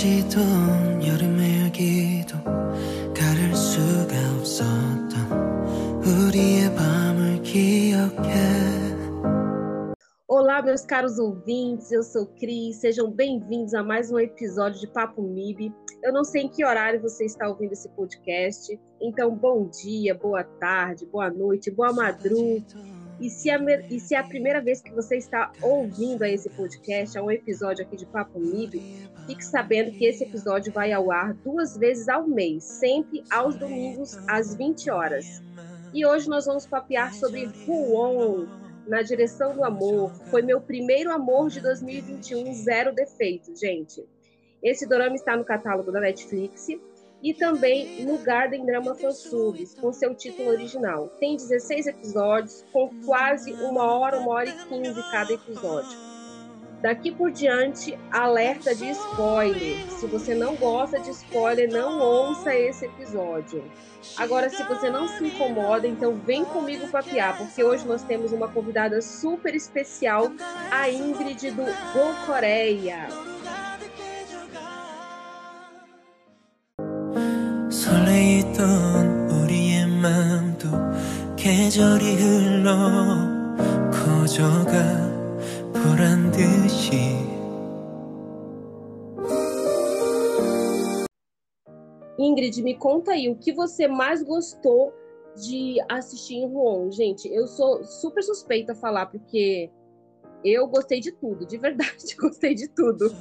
쏟아지던 여름의 열기도 가릴 수가 없었던 우리의 밤을 기억해 Olá, meus caros ouvintes, eu sou Cris, sejam bem-vindos a mais um episódio de Papo MIB. Eu não sei em que horário você está ouvindo esse podcast, então bom dia, boa tarde, boa noite, boa madrugada. e se, a, e se é a primeira vez que você está ouvindo a esse podcast, a um episódio aqui de Papo MIB, fique sabendo que esse episódio vai ao ar duas vezes ao mês, sempre aos domingos, às 20 horas. E hoje nós vamos papear sobre Ruon, na direção do amor. Foi meu primeiro amor de 2021, zero defeitos, gente. Esse dorama está no catálogo da Netflix e também no Garden Drama Fansubs, com seu título original. Tem 16 episódios, com quase uma hora, uma hora e quinze cada episódio. Daqui por diante, alerta de spoiler. Se você não gosta de spoiler, não ouça esse episódio. Agora, se você não se incomoda, então vem comigo papiar, porque hoje nós temos uma convidada super especial, a Ingrid do Go Coreia. 설레이던 우리의 마음도 계절이 흘러 커져가 보란 듯이 Ingrid, me conta aí o que você mais gostou de assistir em Rouen. Gente, eu sou super suspeita a falar, porque eu gostei de tudo, de verdade, gostei de tudo.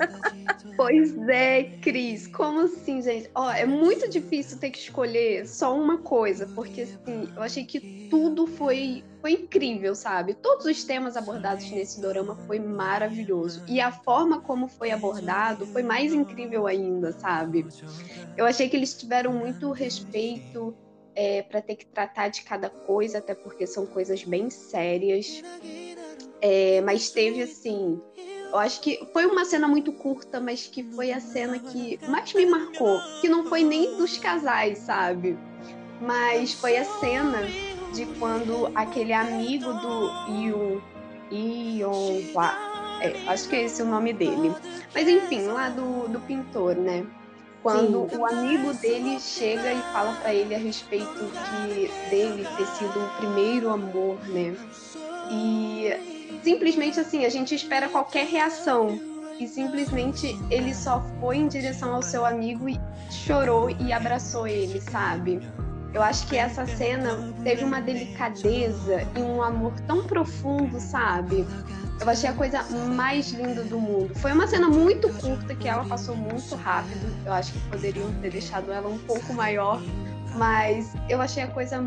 pois é, Cris, como assim, gente? Ó, é muito difícil ter que escolher só uma coisa, porque assim, eu achei que tudo foi, foi incrível, sabe? Todos os temas abordados nesse dorama foi maravilhoso. E a forma como foi abordado foi mais incrível ainda, sabe? Eu achei que eles tiveram muito respeito é, para ter que tratar de cada coisa, até porque são coisas bem sérias. É, mas teve assim. Eu acho que foi uma cena muito curta, mas que foi a cena que mais me marcou. Que não foi nem dos casais, sabe? Mas foi a cena de quando aquele amigo do Ion. Ion. É, acho que é esse o nome dele. Mas enfim, lá do, do pintor, né? Quando Sim. o amigo dele chega e fala para ele a respeito que dele ter sido o primeiro amor, né? E simplesmente assim, a gente espera qualquer reação. E simplesmente ele só foi em direção ao seu amigo e chorou e abraçou ele, sabe? Eu acho que essa cena teve uma delicadeza e um amor tão profundo, sabe? Eu achei a coisa mais linda do mundo. Foi uma cena muito curta que ela passou muito rápido. Eu acho que poderiam ter deixado ela um pouco maior, mas eu achei a coisa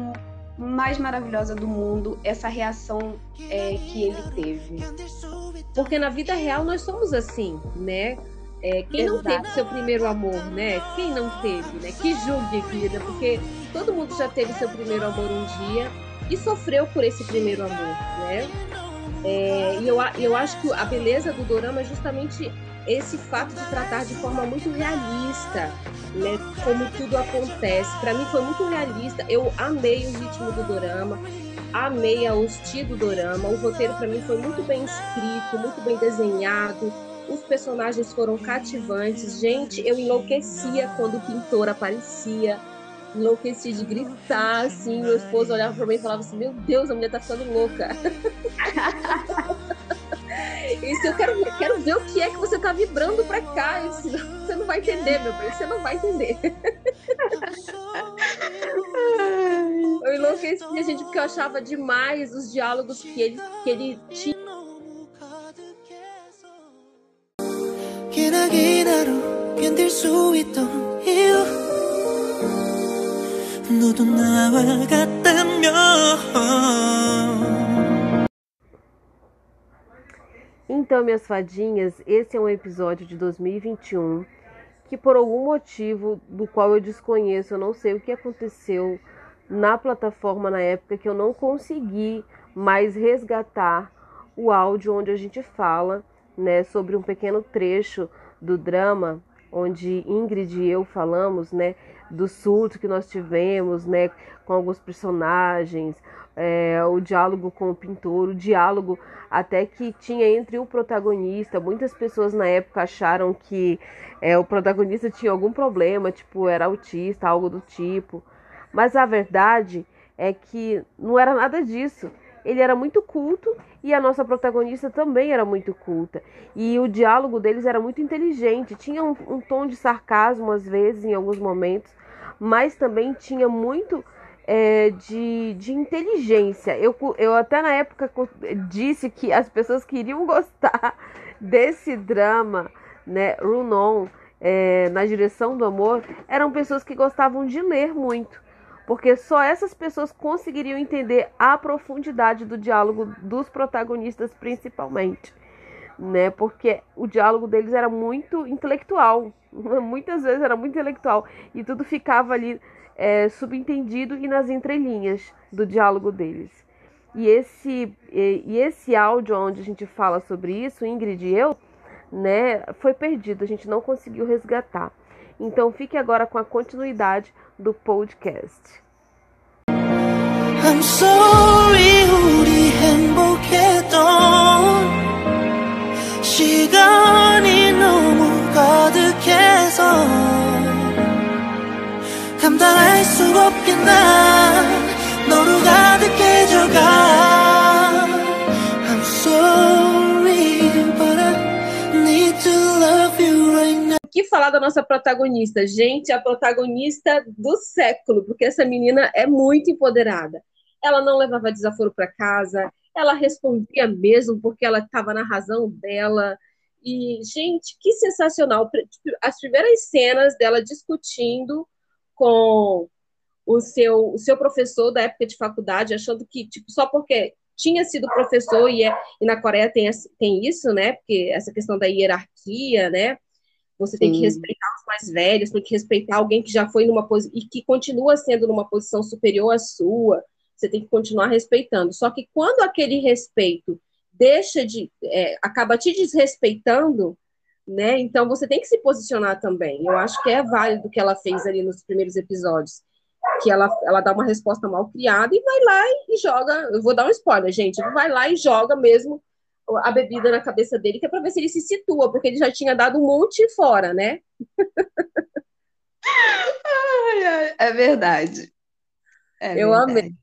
mais maravilhosa do mundo essa reação é, que ele teve. Porque na vida real nós somos assim, né? É, quem Exato. não teve seu primeiro amor, né? Quem não teve, né? Que julgue, querida, porque todo mundo já teve seu primeiro amor um dia e sofreu por esse primeiro amor, né? É, e eu, eu acho que a beleza do dorama é justamente esse fato de tratar de forma muito realista, né, como tudo acontece. Para mim foi muito realista. Eu amei o ritmo do dorama, amei a hostia do dorama. O roteiro para mim foi muito bem escrito, muito bem desenhado. Os personagens foram cativantes. Gente, eu enlouquecia quando o pintor aparecia. Enlouqueci de gritar, assim. Meu esposo olhava para mim e falava assim: Meu Deus, a mulher tá ficando louca. Isso eu quero quero ver o que é que você tá vibrando pra cá. Você não vai entender, meu bem. Você não vai entender. eu enlouqueci, gente, porque eu achava demais os diálogos que ele, que ele tinha. 너도 나와 같다면 Então, minhas fadinhas, esse é um episódio de 2021 que, por algum motivo do qual eu desconheço, eu não sei o que aconteceu na plataforma na época, que eu não consegui mais resgatar o áudio onde a gente fala né, sobre um pequeno trecho do drama, onde Ingrid e eu falamos né, do surto que nós tivemos, né, com alguns personagens, é, o diálogo com o pintor, o diálogo até que tinha entre o protagonista. Muitas pessoas na época acharam que é, o protagonista tinha algum problema, tipo, era autista, algo do tipo. Mas a verdade é que não era nada disso. Ele era muito culto e a nossa protagonista também era muito culta. E o diálogo deles era muito inteligente, tinha um, um tom de sarcasmo às vezes, em alguns momentos, mas também tinha muito é, de, de inteligência. Eu, eu até na época disse que as pessoas queriam gostar desse drama, né, Runon, é, na direção do amor, eram pessoas que gostavam de ler muito. Porque só essas pessoas conseguiriam entender a profundidade do diálogo dos protagonistas, principalmente. Né? Porque o diálogo deles era muito intelectual. Muitas vezes era muito intelectual. E tudo ficava ali é, subentendido e nas entrelinhas do diálogo deles. E esse, e, esse áudio onde a gente fala sobre isso, Ingrid e eu, né, foi perdido, a gente não conseguiu resgatar. Então fique agora com a continuidade do podcast. I'm sorry, 시간이 너무 가득해서 감당할 수 없게 난 너로 가득해져가 I'm sorry but I need to love you right now O que falar da nossa protagonista? Gente, a protagonista do século, porque essa menina é muito empoderada. Ela não levava desaforo para casa, ela respondia mesmo porque ela estava na razão dela. e, gente, que sensacional. Tipo, as primeiras cenas dela discutindo com o seu, o seu professor da época de faculdade, achando que, tipo, só porque tinha sido professor, e, é, e na Coreia tem, tem isso, né? Porque essa questão da hierarquia, né? Você tem Sim. que respeitar os mais velhos, tem que respeitar alguém que já foi numa posição e que continua sendo numa posição superior à sua. Você tem que continuar respeitando. Só que quando aquele respeito deixa de. É, acaba te desrespeitando, né? Então você tem que se posicionar também. Eu acho que é válido o que ela fez ali nos primeiros episódios, que ela, ela dá uma resposta mal criada e vai lá e joga. Eu vou dar um spoiler, gente. Vai lá e joga mesmo a bebida na cabeça dele, que é para ver se ele se situa, porque ele já tinha dado um monte fora, né? é verdade. É eu amei,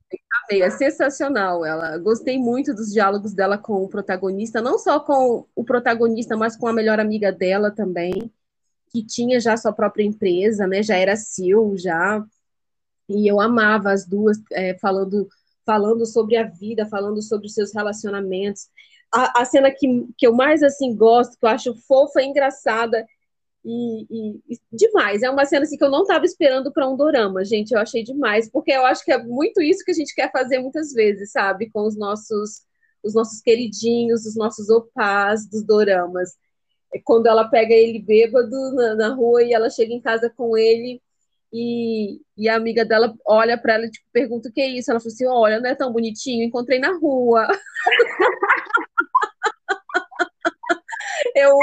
amei, é sensacional. Ela gostei muito dos diálogos dela com o protagonista, não só com o protagonista, mas com a melhor amiga dela também, que tinha já sua própria empresa, né? Já era Sil, já. E eu amava as duas é, falando falando sobre a vida, falando sobre os seus relacionamentos. A, a, cena que, que eu mais assim gosto, que eu acho fofa e engraçada, e, e, e, demais. É uma cena assim, que eu não estava esperando para um dorama, gente. Eu achei demais, porque eu acho que é muito isso que a gente quer fazer muitas vezes, sabe? Com os nossos, os nossos queridinhos, os nossos opás dos doramas. É quando ela pega ele bêbado na, na rua e ela chega em casa com ele. E, e a amiga dela olha para ela e tipo, pergunta o que é isso. Ela fala assim: Olha, não é tão bonitinho, encontrei na rua. eu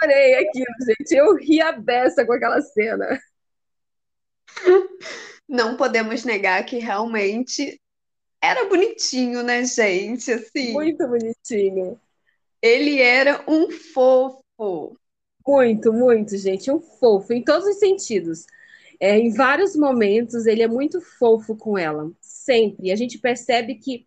adorei aquilo, gente. Eu ri a beça com aquela cena. Não podemos negar que realmente era bonitinho, né, gente? Assim, Muito bonitinho. Ele era um fofo. Muito, muito, gente. Um fofo, em todos os sentidos. É, em vários momentos, ele é muito fofo com ela. Sempre. A gente percebe que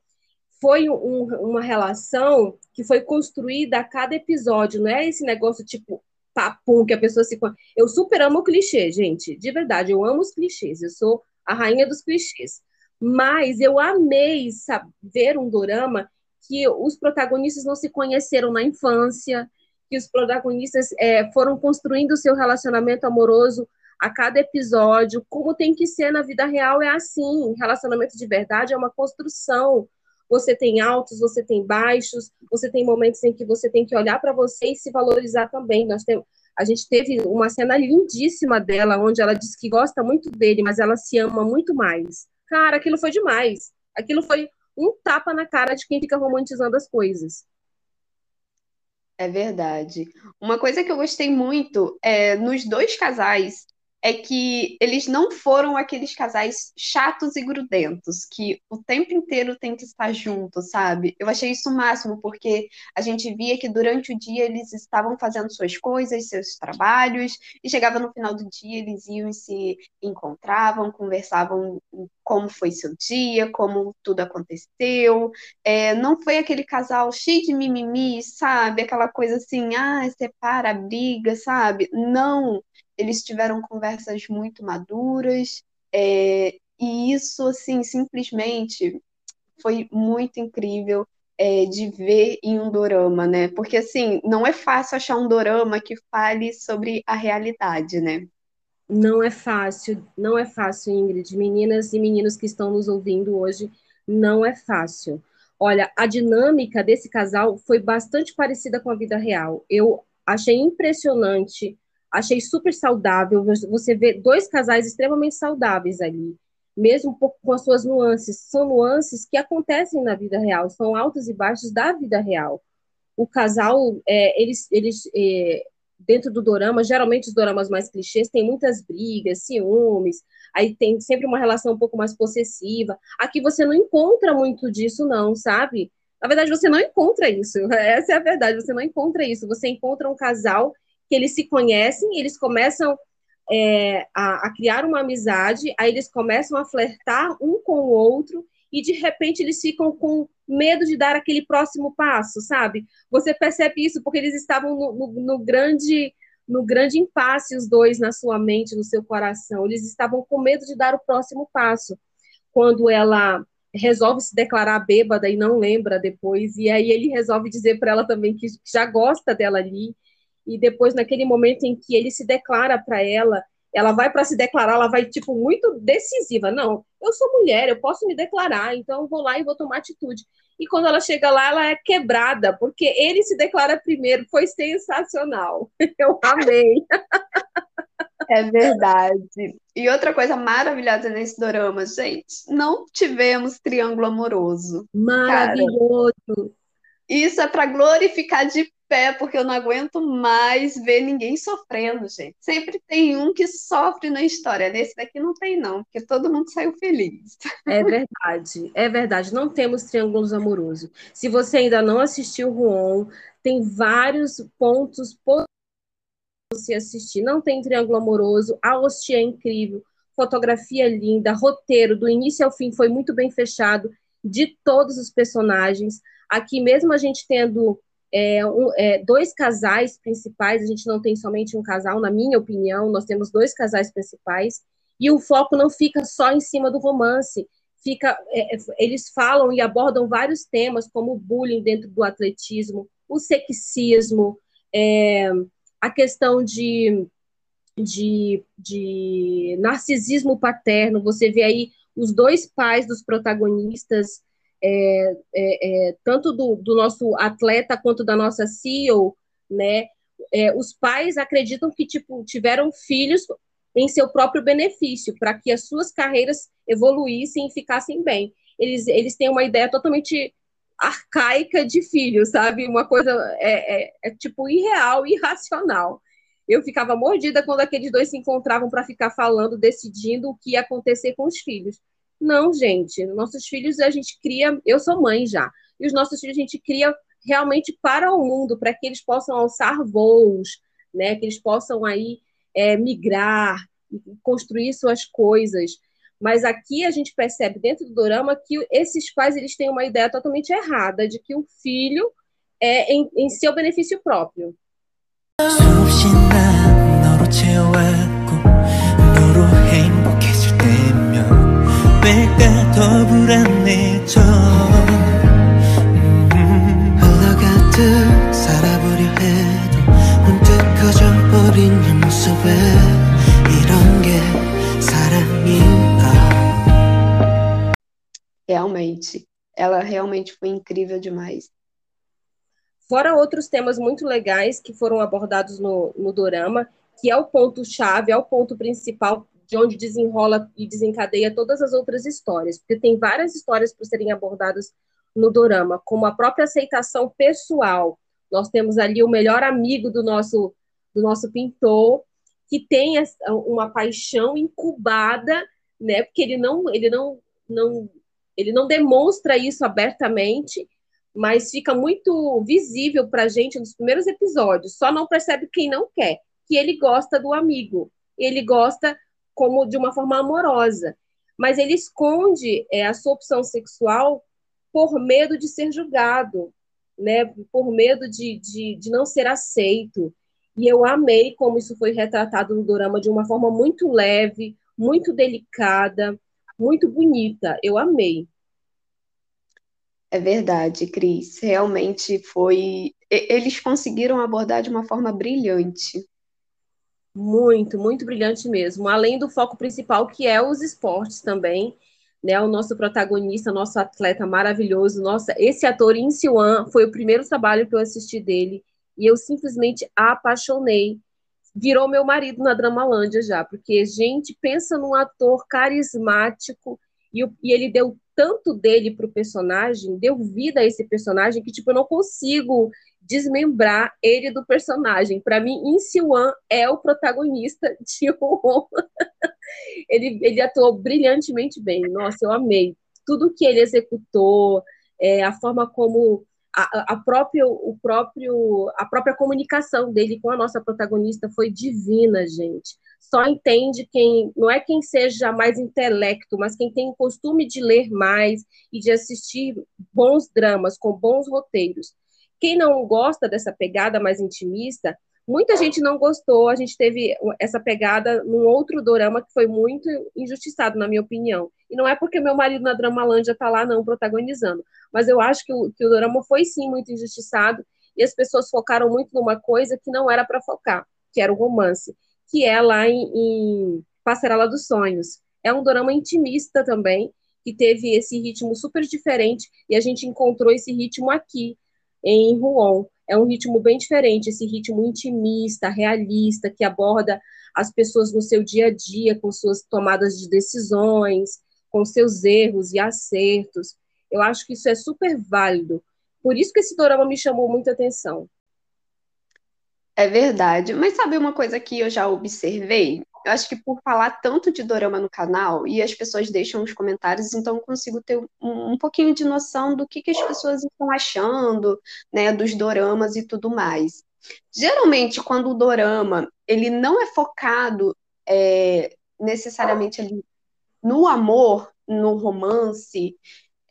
foi um, uma relação que foi construída a cada episódio, não é esse negócio tipo papum que a pessoa se. Eu super amo o clichê, gente, de verdade, eu amo os clichês, eu sou a rainha dos clichês. Mas eu amei sabe, ver um dorama que os protagonistas não se conheceram na infância, que os protagonistas é, foram construindo seu relacionamento amoroso a cada episódio, como tem que ser na vida real, é assim. Relacionamento de verdade é uma construção, você tem altos, você tem baixos, você tem momentos em que você tem que olhar para você e se valorizar também. Nós temos, a gente teve uma cena lindíssima dela, onde ela diz que gosta muito dele, mas ela se ama muito mais. Cara, aquilo foi demais. Aquilo foi um tapa na cara de quem fica romantizando as coisas. É verdade. Uma coisa que eu gostei muito é nos dois casais é que eles não foram aqueles casais chatos e grudentos, que o tempo inteiro tem que estar juntos, sabe? Eu achei isso o máximo, porque a gente via que durante o dia eles estavam fazendo suas coisas, seus trabalhos, e chegava no final do dia, eles iam e se encontravam, conversavam como foi seu dia, como tudo aconteceu. É, não foi aquele casal cheio de mimimi, sabe? Aquela coisa assim, ah, separa, briga, sabe? Não eles tiveram conversas muito maduras, é, e isso, assim, simplesmente foi muito incrível é, de ver em um dorama, né? Porque, assim, não é fácil achar um dorama que fale sobre a realidade, né? Não é fácil, não é fácil, Ingrid. Meninas e meninos que estão nos ouvindo hoje, não é fácil. Olha, a dinâmica desse casal foi bastante parecida com a vida real. Eu achei impressionante Achei super saudável. Você vê dois casais extremamente saudáveis ali, mesmo um pouco com as suas nuances. São nuances que acontecem na vida real, são altos e baixos da vida real. O casal, é, eles, eles é, dentro do dorama, geralmente os doramas mais clichês têm muitas brigas, ciúmes, aí tem sempre uma relação um pouco mais possessiva. Aqui você não encontra muito disso, não, sabe? Na verdade, você não encontra isso. Essa é a verdade, você não encontra isso. Você encontra um casal que eles se conhecem, eles começam é, a, a, criar uma amizade, aí eles começam a flertar um com o outro e de repente eles ficam com medo de dar aquele próximo passo, sabe? Você percebe isso porque eles estavam no, no, no grande no grande impasse os dois na sua mente, no seu coração. Eles estavam com medo de dar o próximo passo. Quando ela resolve se declarar bêbada e não lembra depois, e aí ele resolve dizer para ela também que já gosta dela ali, e depois naquele momento em que ele se declara para ela, ela vai para se declarar, ela vai tipo muito decisiva, não, eu sou mulher, eu posso me declarar, então eu vou lá e vou tomar atitude. E quando ela chega lá, ela é quebrada, porque ele se declara primeiro, foi sensacional. Eu amei. É verdade. E outra coisa maravilhosa nesse dorama, gente, não tivemos triângulo amoroso. Maravilhoso. Cara, isso é para glorificar de pé, porque eu não aguento mais ver ninguém sofrendo, gente. Sempre tem um que sofre na história. Nesse daqui não tem, não, porque todo mundo saiu feliz. É verdade, é verdade. Não temos triângulos amorosos. Se você ainda não assistiu o Ruon, tem vários pontos para você assistir. Não tem triângulo amoroso, a hostia é incrível, fotografia linda, roteiro do início ao fim foi muito bem fechado de todos os personagens. Aqui mesmo a gente tendo é, um, é, dois casais principais, a gente não tem somente um casal, na minha opinião, nós temos dois casais principais, e o foco não fica só em cima do romance, fica, é, é eles falam e abordam vários temas, como o bullying dentro do atletismo, o sexismo, é, a questão de, de, de narcisismo paterno, você vê aí os dois pais dos protagonistas é, é, é, tanto do, do, nosso atleta quanto da nossa CEO, né? É, os pais acreditam que tipo tiveram filhos em seu próprio benefício, para que as suas carreiras evoluíssem e ficassem bem. Eles, eles têm uma ideia totalmente arcaica de filho, sabe? Uma coisa é, é, é tipo irreal, irracional. Eu ficava mordida quando aqueles dois se encontravam para ficar falando, decidindo o que ia acontecer com os filhos. Não, gente, nossos filhos a gente cria, eu sou mãe já, e os nossos filhos a gente cria realmente para o mundo, para que eles possam alçar voos, né, que eles possam aí é, migrar, construir suas coisas. Mas aqui a gente percebe dentro do drama que esses pais eles têm uma ideia totalmente errada de que o filho é em, em seu benefício próprio. 내가 더 불안해져 흘러가듯 살아보려 해도 문득 커져버린 네 모습에 이런 게 사랑인가 Realmente, ela realmente foi incrível demais. Fora outros temas muito legais que foram abordados no, no Dorama, que é o ponto-chave, é o ponto principal de onde desenrola e desencadeia todas as outras histórias, porque tem várias histórias para serem abordadas no dorama, como a própria aceitação pessoal. Nós temos ali o melhor amigo do nosso do nosso pintor que tem uma paixão incubada, né? Porque ele não, ele não, não, ele não demonstra isso abertamente, mas fica muito visível para a gente nos primeiros episódios. Só não percebe quem não quer, que ele gosta do amigo. Ele gosta como de uma forma amorosa, mas ele esconde é, a sua opção sexual por medo de ser julgado, né? Por medo de, de, de não ser aceito. E eu amei como isso foi retratado no drama de uma forma muito leve, muito delicada, muito bonita. Eu amei. É verdade, Cris. Realmente foi. Eles conseguiram abordar de uma forma brilhante. Muito, muito brilhante mesmo. Além do foco principal, que é os esportes também. Né, o nosso protagonista, nosso atleta maravilhoso, nossa, esse ator In Siwan foi o primeiro trabalho que eu assisti dele e eu simplesmente apaixonei. Virou meu marido na Dramalândia já, porque, gente, pensa num ator carismático e, e ele deu tanto dele para o personagem, deu vida a esse personagem, que, tipo, eu não consigo desmembrar ele do personagem. Para mim, In Siwan é o protagonista de Ron. ele, ele atuou brilhantemente bem. Nossa, eu amei. Tudo que ele executou, é, a forma como a, a, própria, o próprio, a própria comunicação dele com a nossa protagonista foi divina, gente. Só entende quem, não é quem seja mais intelecto, mas quem tem o costume de ler mais e de assistir bons dramas com bons roteiros. Quem não gosta dessa pegada mais intimista, muita gente não gostou. A gente teve essa pegada num outro dorama que foi muito injustiçado, na minha opinião. E não é porque meu marido na Dramalândia tá lá, não, protagonizando. Mas eu acho que o, que o dorama foi sim muito injustiçado e as pessoas focaram muito numa coisa que não era para focar, que era o romance, que é lá em, em Passarela dos Sonhos. É um dorama intimista também, que teve esse ritmo super diferente e a gente encontrou esse ritmo aqui em Ruon. É um ritmo bem diferente, esse ritmo intimista, realista, que aborda as pessoas no seu dia a dia, com suas tomadas de decisões, com seus erros e acertos. Eu acho que isso é super válido. Por isso que esse dorama me chamou muita atenção. É verdade. Mas sabe uma coisa que eu já observei? Eu acho que por falar tanto de dorama no canal, e as pessoas deixam os comentários, então eu consigo ter um, um pouquinho de noção do que, que as pessoas estão achando, né, dos doramas e tudo mais. Geralmente, quando o dorama ele não é focado é, necessariamente ali no amor, no romance,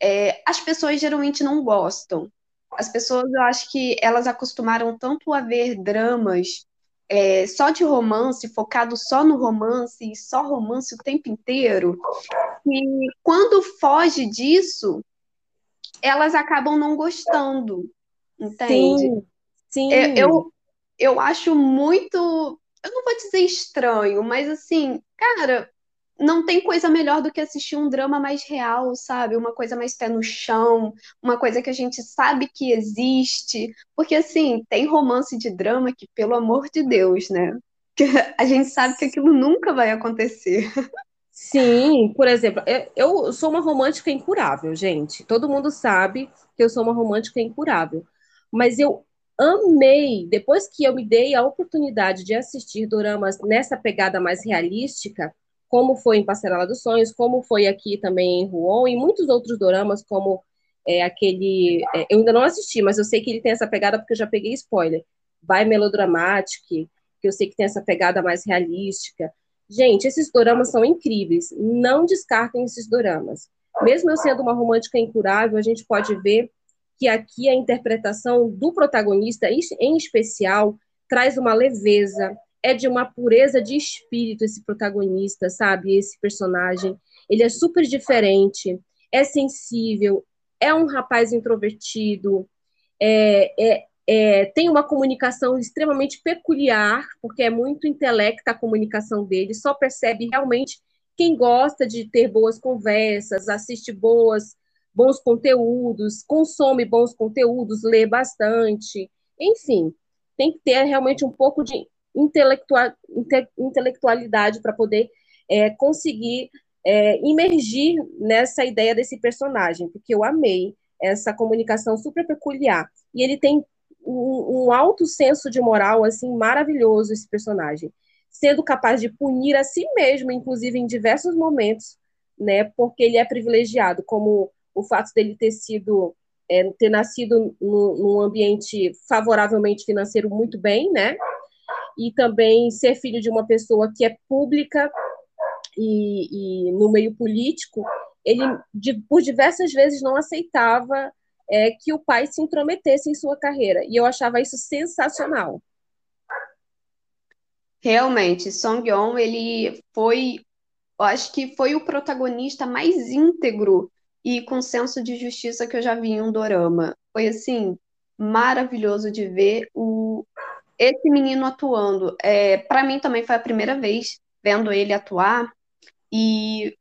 é, as pessoas geralmente não gostam. As pessoas, eu acho que elas acostumaram tanto a ver dramas é, só de romance, focado só no romance e só romance o tempo inteiro, e quando foge disso, elas acabam não gostando, entende? Sim, sim. Eu, eu, eu acho muito, eu não vou dizer estranho, mas assim, cara, não tem coisa melhor do que assistir um drama mais real, sabe? Uma coisa mais pé no chão, uma coisa que a gente sabe que existe. Porque, assim, tem romance de drama que, pelo amor de Deus, né? a gente sabe que aquilo nunca vai acontecer. Sim, por exemplo, eu sou uma romântica incurável, gente. Todo mundo sabe que eu sou uma romântica incurável. Mas eu amei, depois que eu me dei a oportunidade de assistir doramas nessa pegada mais realística, como foi em Passarela dos Sonhos, como foi aqui também em Ruon, e muitos outros doramas, como é, aquele. É, eu ainda não assisti, mas eu sei que ele tem essa pegada porque eu já peguei spoiler. Vai Melodramatic, que eu sei que tem essa pegada mais realística. Gente, esses doramas são incríveis. Não descartem esses doramas. Mesmo eu sendo uma romântica incurável, a gente pode ver que aqui a interpretação do protagonista, em especial, traz uma leveza, é de uma pureza de espírito esse protagonista, sabe? Esse personagem. Ele é super diferente, é sensível, é um rapaz introvertido, é, é, é, tem uma comunicação extremamente peculiar, porque é muito intelecta a comunicação dele, só percebe realmente quem gosta de ter boas conversas, assiste boas, bons conteúdos, consome bons conteúdos, lê bastante, enfim, tem que ter realmente um pouco de intelectual, inte, intelectualidade para poder é, conseguir é, imergir nessa ideia desse personagem, porque eu amei essa comunicação super peculiar. E ele tem um, um alto senso de moral, assim, maravilhoso, esse personagem. sendo capaz de punir a si mesmo, inclusive em diversos momentos, né? Porque ele é privilegiado, como o fato dele ter sido é, ter nascido no, num ambiente favoravelmente financeiro muito bem, né? E também ser filho de uma pessoa que é pública e, e no meio político, ele de, por diversas vezes não aceitava é, que o pai se intrometesse em sua carreira. E eu achava isso sensacional. Realmente, Song Yeon, ele foi, eu acho que foi o protagonista mais íntegro e com senso de justiça que eu já vi em um dorama. Foi assim maravilhoso de ver o esse menino atuando. É, para mim também foi a primeira vez vendo ele atuar e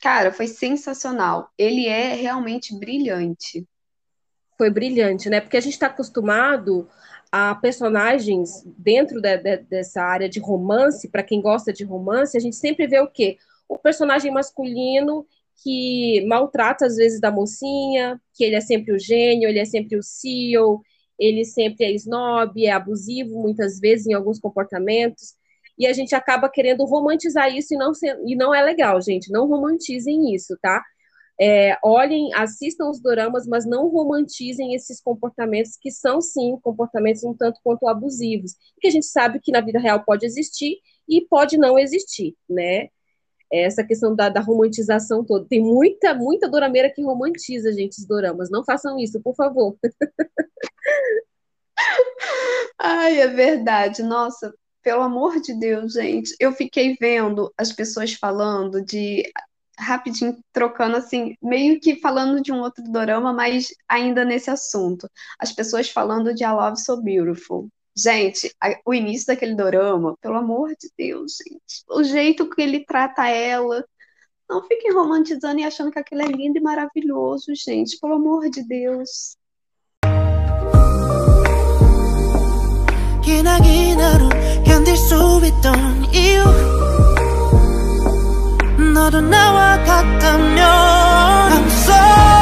cara, foi sensacional. Ele é realmente brilhante. Foi brilhante, né? Porque a gente está acostumado a personagens dentro de, de, dessa área de romance, para quem gosta de romance, a gente sempre vê o quê? O personagem masculino que maltrata às vezes da mocinha, que ele é sempre o gênio, ele é sempre o CEO, ele sempre é snob, é abusivo muitas vezes em alguns comportamentos, e a gente acaba querendo romantizar isso e não, e não é legal, gente, não romantizem isso, tá? É, olhem, assistam os doramas, mas não romantizem esses comportamentos que são, sim, comportamentos um tanto quanto abusivos, que a gente sabe que na vida real pode existir e pode não existir, né? Essa questão da, da romantização toda. Tem muita, muita dorameira que romantiza, gente, os doramas. Não façam isso, por favor. Ai, é verdade. Nossa, pelo amor de Deus, gente. Eu fiquei vendo as pessoas falando de rapidinho trocando assim, meio que falando de um outro dorama, mas ainda nesse assunto. As pessoas falando de A Love So Beautiful. Gente, a, o início daquele dorama, pelo amor de Deus, gente. O jeito que ele trata ela. Não fiquem romantizando e achando que aquilo é lindo e maravilhoso, gente. Pelo amor de Deus. 너도 나와 같다면 I'm sorry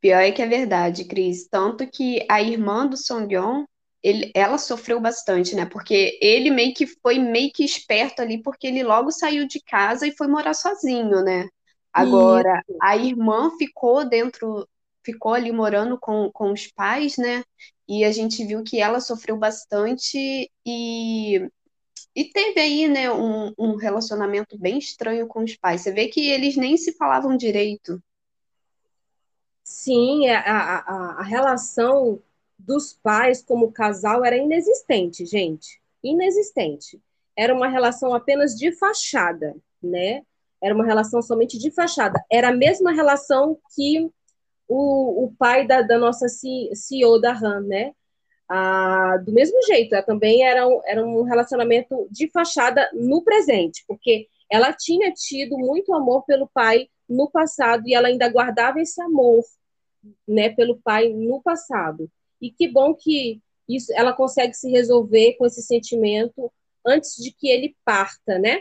Pior é que é verdade, Cris. Tanto que a irmã do Song ele, ela sofreu bastante, né? Porque ele meio que foi meio que esperto ali, porque ele logo saiu de casa e foi morar sozinho, né? Agora, Isso. a irmã ficou dentro ficou ali morando com, com os pais, né? E a gente viu que ela sofreu bastante e, e teve aí, né, um, um relacionamento bem estranho com os pais. Você vê que eles nem se falavam direito. Sim, é, a, a, a relação dos pais como casal era inexistente, gente. Inexistente. Era uma relação apenas de fachada, né? Era uma relação somente de fachada. Era a mesma relação que o, o pai da, da nossa CEO da RAM, né? Ah, do mesmo jeito, ela também era um, era um relacionamento de fachada no presente, porque ela tinha tido muito amor pelo pai no passado e ela ainda guardava esse amor, né, pelo pai no passado. E que bom que isso, ela consegue se resolver com esse sentimento antes de que ele parta, né?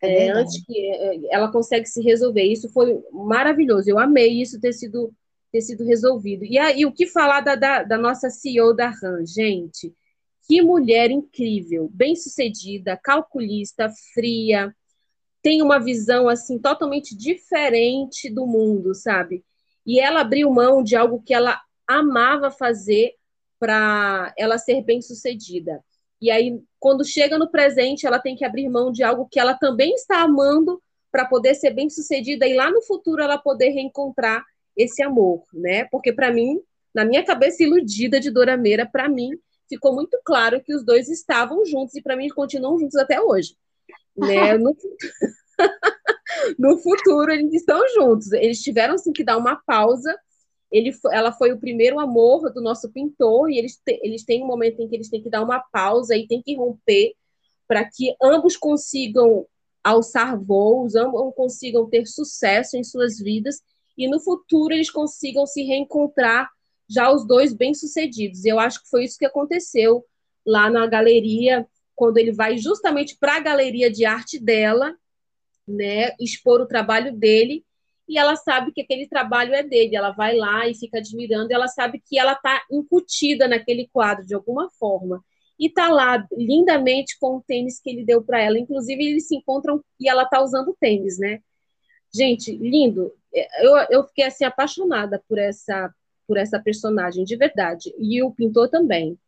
É, é antes que é, ela consegue se resolver. Isso foi maravilhoso. Eu amei isso ter sido ter sido resolvido. E aí, o que falar da, da, da nossa CEO da RAM, gente? Que mulher incrível, bem-sucedida, calculista, fria, tem uma visão assim totalmente diferente do mundo, sabe? E ela abriu mão de algo que ela amava fazer para ela ser bem-sucedida. E aí, quando chega no presente, ela tem que abrir mão de algo que ela também está amando para poder ser bem-sucedida e lá no futuro ela poder reencontrar esse amor, né? Porque para mim, na minha cabeça iludida de Dorameira, para mim ficou muito claro que os dois estavam juntos e para mim continuam juntos até hoje, né? No... no futuro eles estão juntos. Eles tiveram sim que dar uma pausa. Ele, ela foi o primeiro amor do nosso pintor e eles, te, eles têm um momento em que eles têm que dar uma pausa e têm que romper para que ambos consigam alçar voos, ambos consigam ter sucesso em suas vidas e no futuro eles consigam se reencontrar já os dois bem-sucedidos. Eu acho que foi isso que aconteceu lá na galeria, quando ele vai justamente para a galeria de arte dela, né, expor o trabalho dele e ela sabe que aquele trabalho é dele. Ela vai lá e fica admirando, e ela sabe que ela está incutida naquele quadro de alguma forma. E está lá lindamente com o tênis que ele deu para ela. Inclusive, eles se encontram e ela está usando tênis, né? Gente, lindo. Eu, eu fiquei assim apaixonada por essa por essa personagem de verdade. E o pintor também.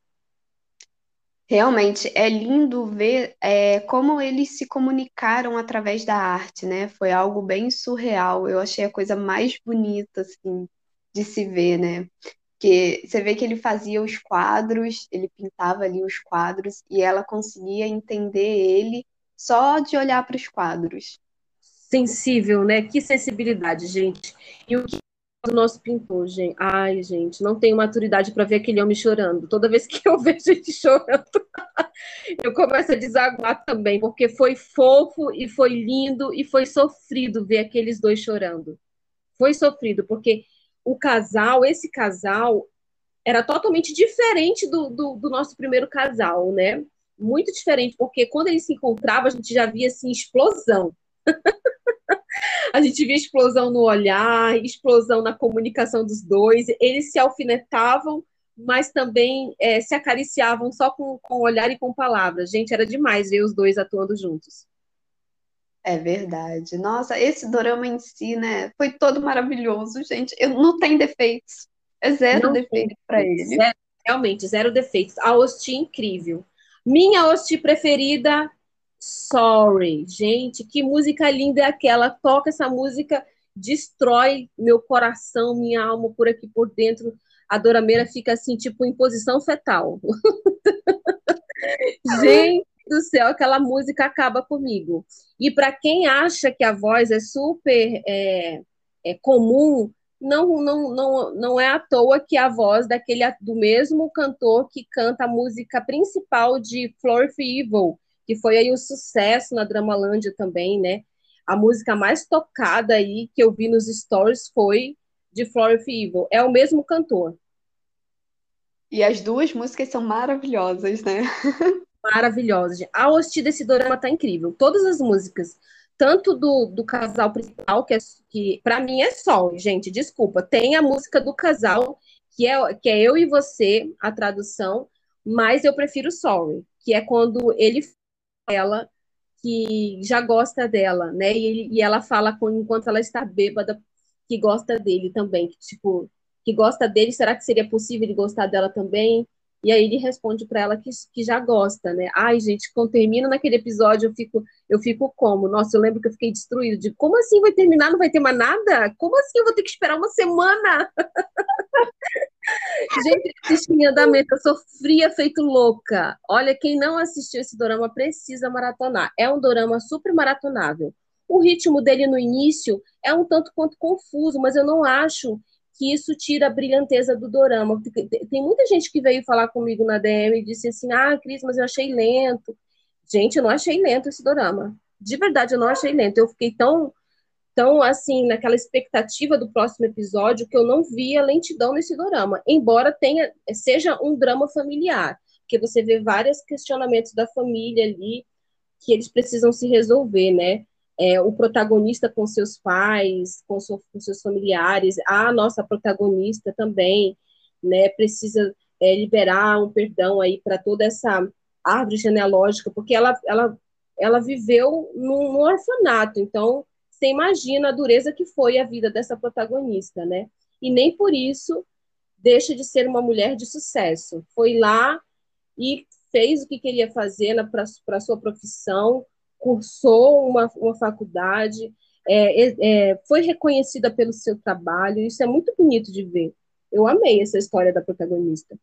Realmente é lindo ver é, como eles se comunicaram através da arte, né? Foi algo bem surreal. Eu achei a coisa mais bonita, assim, de se ver, né? Que você vê que ele fazia os quadros, ele pintava ali os quadros e ela conseguia entender ele só de olhar para os quadros. Sensível, né? Que sensibilidade, gente. E o que do nosso pintor, gente. Ai, gente, não tenho maturidade para ver aquele homem chorando. Toda vez que eu vejo ele chorando, eu começo a desaguar também, porque foi fofo e foi lindo e foi sofrido ver aqueles dois chorando. Foi sofrido, porque o casal, esse casal, era totalmente diferente do, do, do nosso primeiro casal, né? Muito diferente, porque quando eles se encontravam, a gente já via assim explosão. a gente via explosão no olhar, explosão na comunicação dos dois. Eles se alfinetavam, mas também é, se acariciavam só com, com olhar e com palavras. Gente, era demais ver os dois atuando juntos. É verdade. Nossa, esse dorama em si, né, foi todo maravilhoso, gente. Eu, não tem defeitos. É zero defeito para ele. Zero, realmente, zero defeitos. A Hosti incrível. Minha Hosti preferida, Sorry. Gente, que música linda é aquela? Toca essa música, destrói meu coração, minha alma por aqui por dentro. A Dorameira fica assim, tipo, em posição fetal. Gente do céu, aquela música acaba comigo. E para quem acha que a voz é super é, é comum, não, não, não, não é à toa que a voz daquele do mesmo cantor que canta a música principal de Floor Evil, que foi aí o sucesso na Dramalândia também, né? A música mais tocada aí que eu vi nos stories foi de Flora Evil. É o mesmo cantor. E as duas músicas são maravilhosas, né? maravilhosas. A hosti desse dorama tá incrível. Todas as músicas, tanto do, do casal principal, que, é, que para mim é sol, gente, desculpa. Tem a música do casal, que é, que é Eu e Você, a tradução, mas eu prefiro Sorry, que é quando ele ela que já gosta dela, né? E, e ela fala com, enquanto ela está bêbada que gosta dele também, que, tipo, que gosta dele, será que seria possível ele gostar dela também? E aí ele responde para ela que, que já gosta, né? Ai, gente, quando termina naquele episódio, eu fico, eu fico como? Nossa, eu lembro que eu fiquei destruído. De como assim vai terminar? Não vai ter mais nada? Como assim eu vou ter que esperar uma semana? Gente, assisti em andamento, eu sofria feito louca. Olha, quem não assistiu esse dorama precisa maratonar. É um dorama super maratonável. O ritmo dele no início é um tanto quanto confuso, mas eu não acho que isso tira a brilhanteza do dorama. Tem muita gente que veio falar comigo na DM e disse assim: Ah, Cris, mas eu achei lento. Gente, eu não achei lento esse dorama. De verdade, eu não achei lento. Eu fiquei tão tão assim naquela expectativa do próximo episódio que eu não via lentidão nesse drama, embora tenha seja um drama familiar, porque você vê vários questionamentos da família ali que eles precisam se resolver, né? É, o protagonista com seus pais, com, seu, com, seus familiares, a nossa protagonista também, né? Precisa é, liberar um perdão aí para toda essa árvore genealógica, porque ela, ela, ela viveu num, num orfanato, então você imagina a dureza que foi a vida dessa protagonista, né? E nem por isso deixa de ser uma mulher de sucesso. Foi lá e fez o que queria fazer para a sua profissão, cursou uma, uma faculdade, é, é, é, foi reconhecida pelo seu trabalho. Isso é muito bonito de ver. Eu amei essa história da protagonista.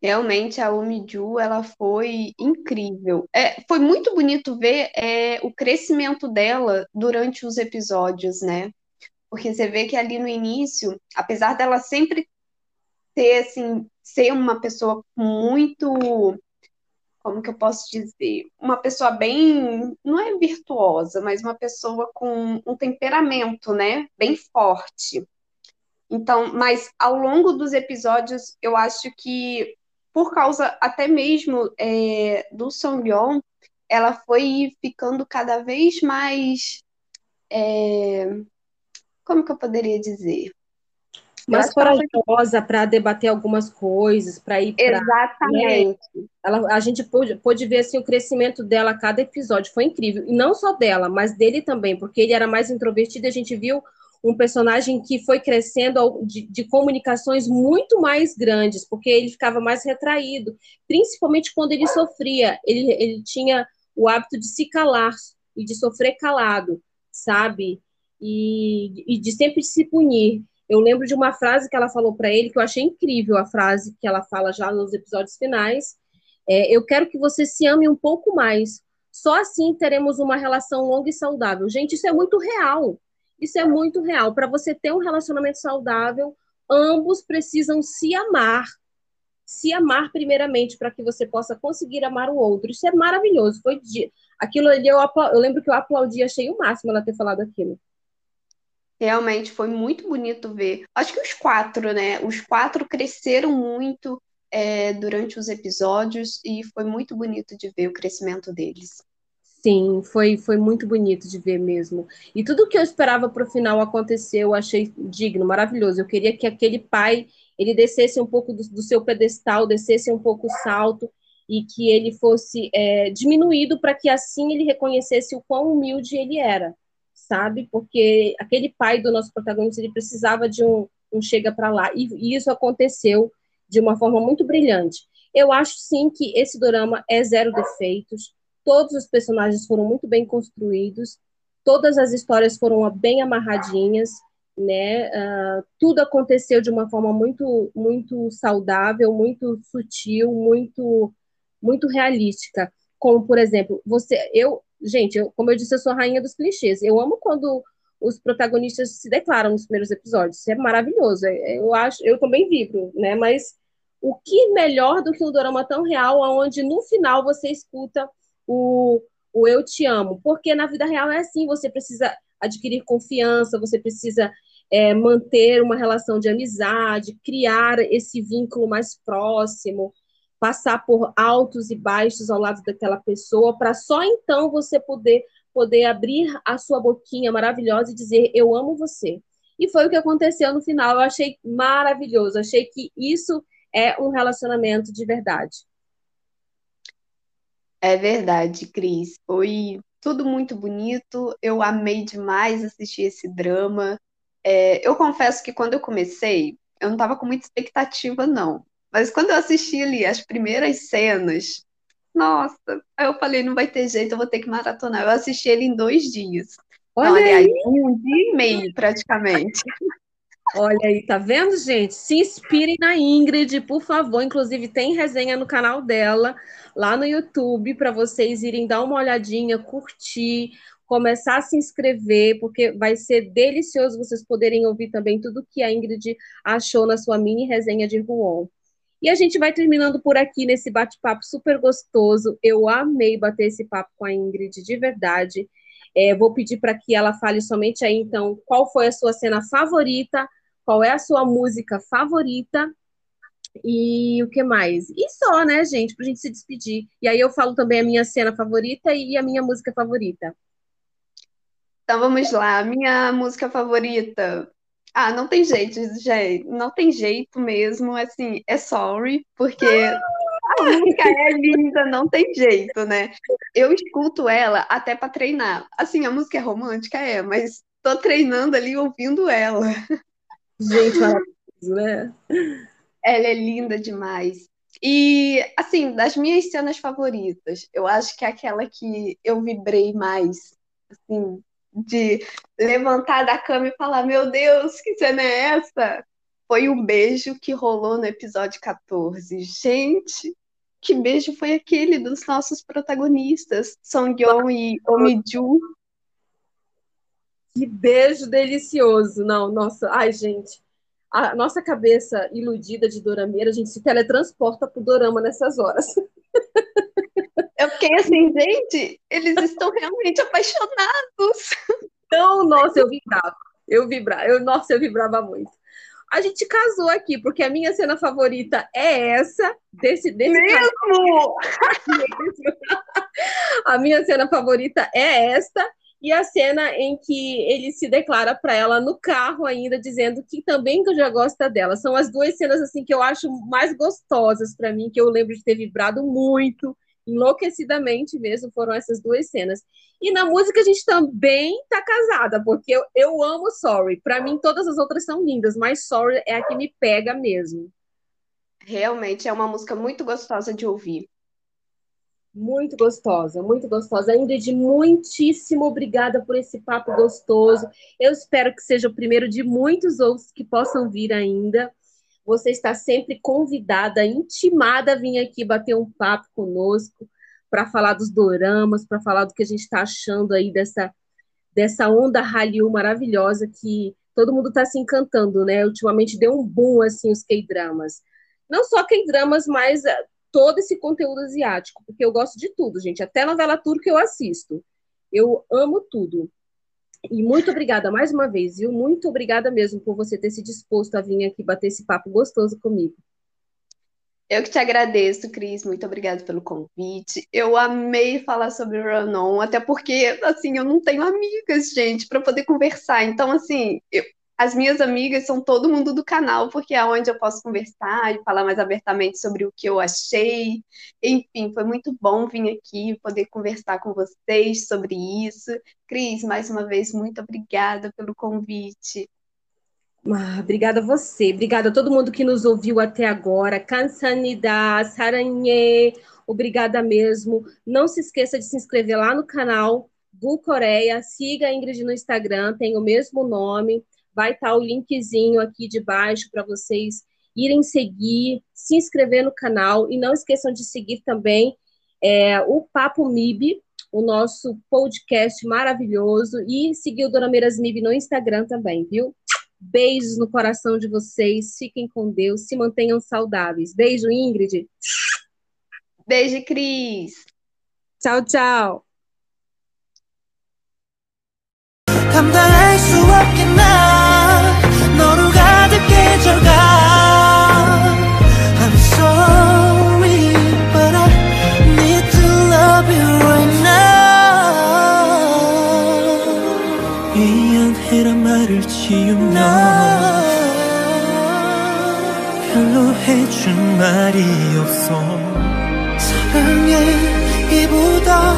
Realmente a Umiju ela foi incrível. É, foi muito bonito ver é, o crescimento dela durante os episódios, né? Porque você vê que ali no início, apesar dela sempre ter assim, ser uma pessoa muito, como que eu posso dizer, uma pessoa bem, não é virtuosa, mas uma pessoa com um temperamento, né, bem forte. Então, mas ao longo dos episódios, eu acho que por causa até mesmo é, do Song Yeon, ela foi ficando cada vez mais. É... Como que eu poderia dizer? mais corajosa para debater algumas coisas, para ir para. Exatamente. Né? Ela, a gente pôde, pôde ver assim, o crescimento dela a cada episódio, foi incrível. E não só dela, mas dele também, porque ele era mais introvertido e a gente viu um personagem que foi crescendo de, de, comunicações muito mais grandes, porque ele ficava mais retraído, principalmente quando ele sofria. Ele, ele tinha o hábito de se calar e de sofrer calado, sabe? E, e de sempre se punir. Eu lembro de uma frase que ela falou para ele, que eu achei incrível a frase que ela fala já nos episódios finais. É, eu quero que você se ame um pouco mais. Só assim teremos uma relação longa e saudável. Gente, isso é muito real. Isso é muito real. Para você ter um relacionamento saudável, ambos precisam se amar. Se amar primeiramente para que você possa conseguir amar o outro. Isso é maravilhoso. Foi de... aquilo ali eu, eu lembro que eu aplaudi, achei o máximo ela ter falado aquilo. Realmente foi muito bonito ver. Acho que os quatro, né? Os quatro cresceram muito é, durante os episódios e foi muito bonito de ver o crescimento deles. Sim, foi, foi muito bonito de ver mesmo. E tudo que eu esperava para o final acontecer, eu achei digno, maravilhoso. Eu queria que aquele pai ele descesse um pouco do, do seu pedestal, descesse um pouco o salto e que ele fosse é, diminuído para que assim ele reconhecesse o quão humilde ele era sabe? Porque aquele pai do nosso protagonista, ele precisava de um, um chega para lá. E, e, isso aconteceu de uma forma muito brilhante. Eu acho, sim, que esse drama é zero defeitos. Todos os personagens foram muito bem construídos. Todas as histórias foram bem amarradinhas, né? Uh, tudo aconteceu de uma forma muito, muito saudável, muito sutil, muito, muito realística. Como, por exemplo, você, eu, Gente, eu, como eu disse, eu sou a rainha dos clichês. Eu amo quando os protagonistas se declaram nos primeiros episódios. Isso é maravilhoso. É, eu acho, eu também vibro, né? Mas o que melhor do que um drama tão real, onde no final você escuta o, o eu te amo? Porque na vida real é assim, você precisa adquirir confiança, você precisa é, manter uma relação de amizade, criar esse vínculo mais próximo passar por altos e baixos ao lado daquela pessoa, para só então você poder poder abrir a sua boquinha maravilhosa e dizer eu amo você. E foi o que aconteceu no final. Eu achei maravilhoso. Achei que isso é um relacionamento de verdade. É verdade, Cris. Foi tudo muito bonito. Eu amei demais assistir esse drama. É, eu confesso que quando eu comecei, eu não estava com muita expectativa, não. Mas quando eu assisti ali as primeiras cenas, nossa, aí eu falei, não vai ter jeito, eu vou ter que maratonar. Eu assisti ele em dois dias. Olha aliás, um dia e meio, praticamente. Olha aí, tá vendo, gente? Se inspirem na Ingrid, por favor. Inclusive, tem resenha no canal dela, lá no YouTube, para vocês irem dar uma olhadinha, curtir, começar a se inscrever, porque vai ser delicioso vocês poderem ouvir também tudo que a Ingrid achou na sua mini resenha de Ruon. E a gente vai terminando por aqui nesse bate-papo super gostoso. Eu amei bater esse papo com a Ingrid, de verdade. É, vou pedir para que ela fale somente aí, então, qual foi a sua cena favorita, qual é a sua música favorita e o que mais? E só, né, gente, para a gente se despedir. E aí eu falo também a minha cena favorita e a minha música favorita. Então vamos lá, minha música favorita ah, não tem jeito, gente. Não tem jeito mesmo. Assim, é sorry, porque a música é linda, não tem jeito, né? Eu escuto ela até para treinar. Assim, a música é romântica, é, mas tô treinando ali ouvindo ela. Gente, maravilhoso, né? Ela é linda demais. E, assim, das minhas cenas favoritas, eu acho que é aquela que eu vibrei mais, assim, de levantar da cama e falar: Meu Deus, que cena é essa? Foi um beijo que rolou no episódio 14. Gente, que beijo foi aquele dos nossos protagonistas, Song Yeon e Omiju? Que beijo delicioso. Não, nossa, ai, gente. A nossa cabeça iludida de dorameira, a gente se teletransporta pro dorama nessas horas. Eu fiquei assim, gente, eles estão realmente apaixonados. Então, nossa, eu vibrava. Eu vibrava. Eu, nossa, eu vibrava muito. A gente casou aqui, porque a minha cena favorita é essa, desse, desse Mesmo! a minha cena favorita é esta, e a cena em que ele se declara para ela no carro ainda, dizendo que também que já gosta dela. São as duas cenas assim que eu acho mais gostosas para mim, que eu lembro de ter vibrado muito, enlouquecidamente mesmo, foram essas duas cenas. E na música a gente também tá casada, porque eu, eu amo Sorry. Para mim todas as outras são lindas, mas Sorry é a que me pega mesmo. Realmente é uma música muito gostosa de ouvir. Muito gostosa, muito gostosa. Ingrid, muitíssimo obrigada por esse papo gostoso. Eu espero que seja o primeiro de muitos outros que possam vir ainda. Você está sempre convidada, intimada a vir aqui bater um papo conosco para falar dos doramas, para falar do que a gente está achando aí dessa, dessa onda Hallyu maravilhosa que todo mundo está se encantando, né? Ultimamente deu um boom assim os K-dramas. Não só K-dramas, mas todo esse conteúdo asiático, porque eu gosto de tudo, gente. Até novela turca eu assisto. Eu amo tudo. E muito obrigada mais uma vez, viu? Muito obrigada mesmo por você ter se disposto a vir aqui bater esse papo gostoso comigo. Eu que te agradeço, Cris. Muito obrigada pelo convite. Eu amei falar sobre o Ranon, até porque, assim, eu não tenho amigas, gente, para poder conversar. Então, assim, eu, as minhas amigas são todo mundo do canal, porque é onde eu posso conversar e falar mais abertamente sobre o que eu achei. Enfim, foi muito bom vir aqui poder conversar com vocês sobre isso. Cris, mais uma vez, muito obrigada pelo convite. Ah, obrigada a você, obrigada a todo mundo que nos ouviu até agora. Kansanida, Saranye, obrigada mesmo. Não se esqueça de se inscrever lá no canal Gu Coreia, siga a Ingrid no Instagram, tem o mesmo nome vai estar o linkzinho aqui de baixo para vocês irem seguir, se inscrever no canal e não esqueçam de seguir também é, o Papo MIB, o nosso podcast maravilhoso, e seguir o Dona Meiras MIB no Instagram também, viu? Beijos no coração de vocês, fiquem com Deus, se mantenham saudáveis. Beijo, Ingrid. Beijo, Cris. Tchau, tchau. 미안해란 말을 지우면 별로 해준 말이 없어. 사랑해 이보다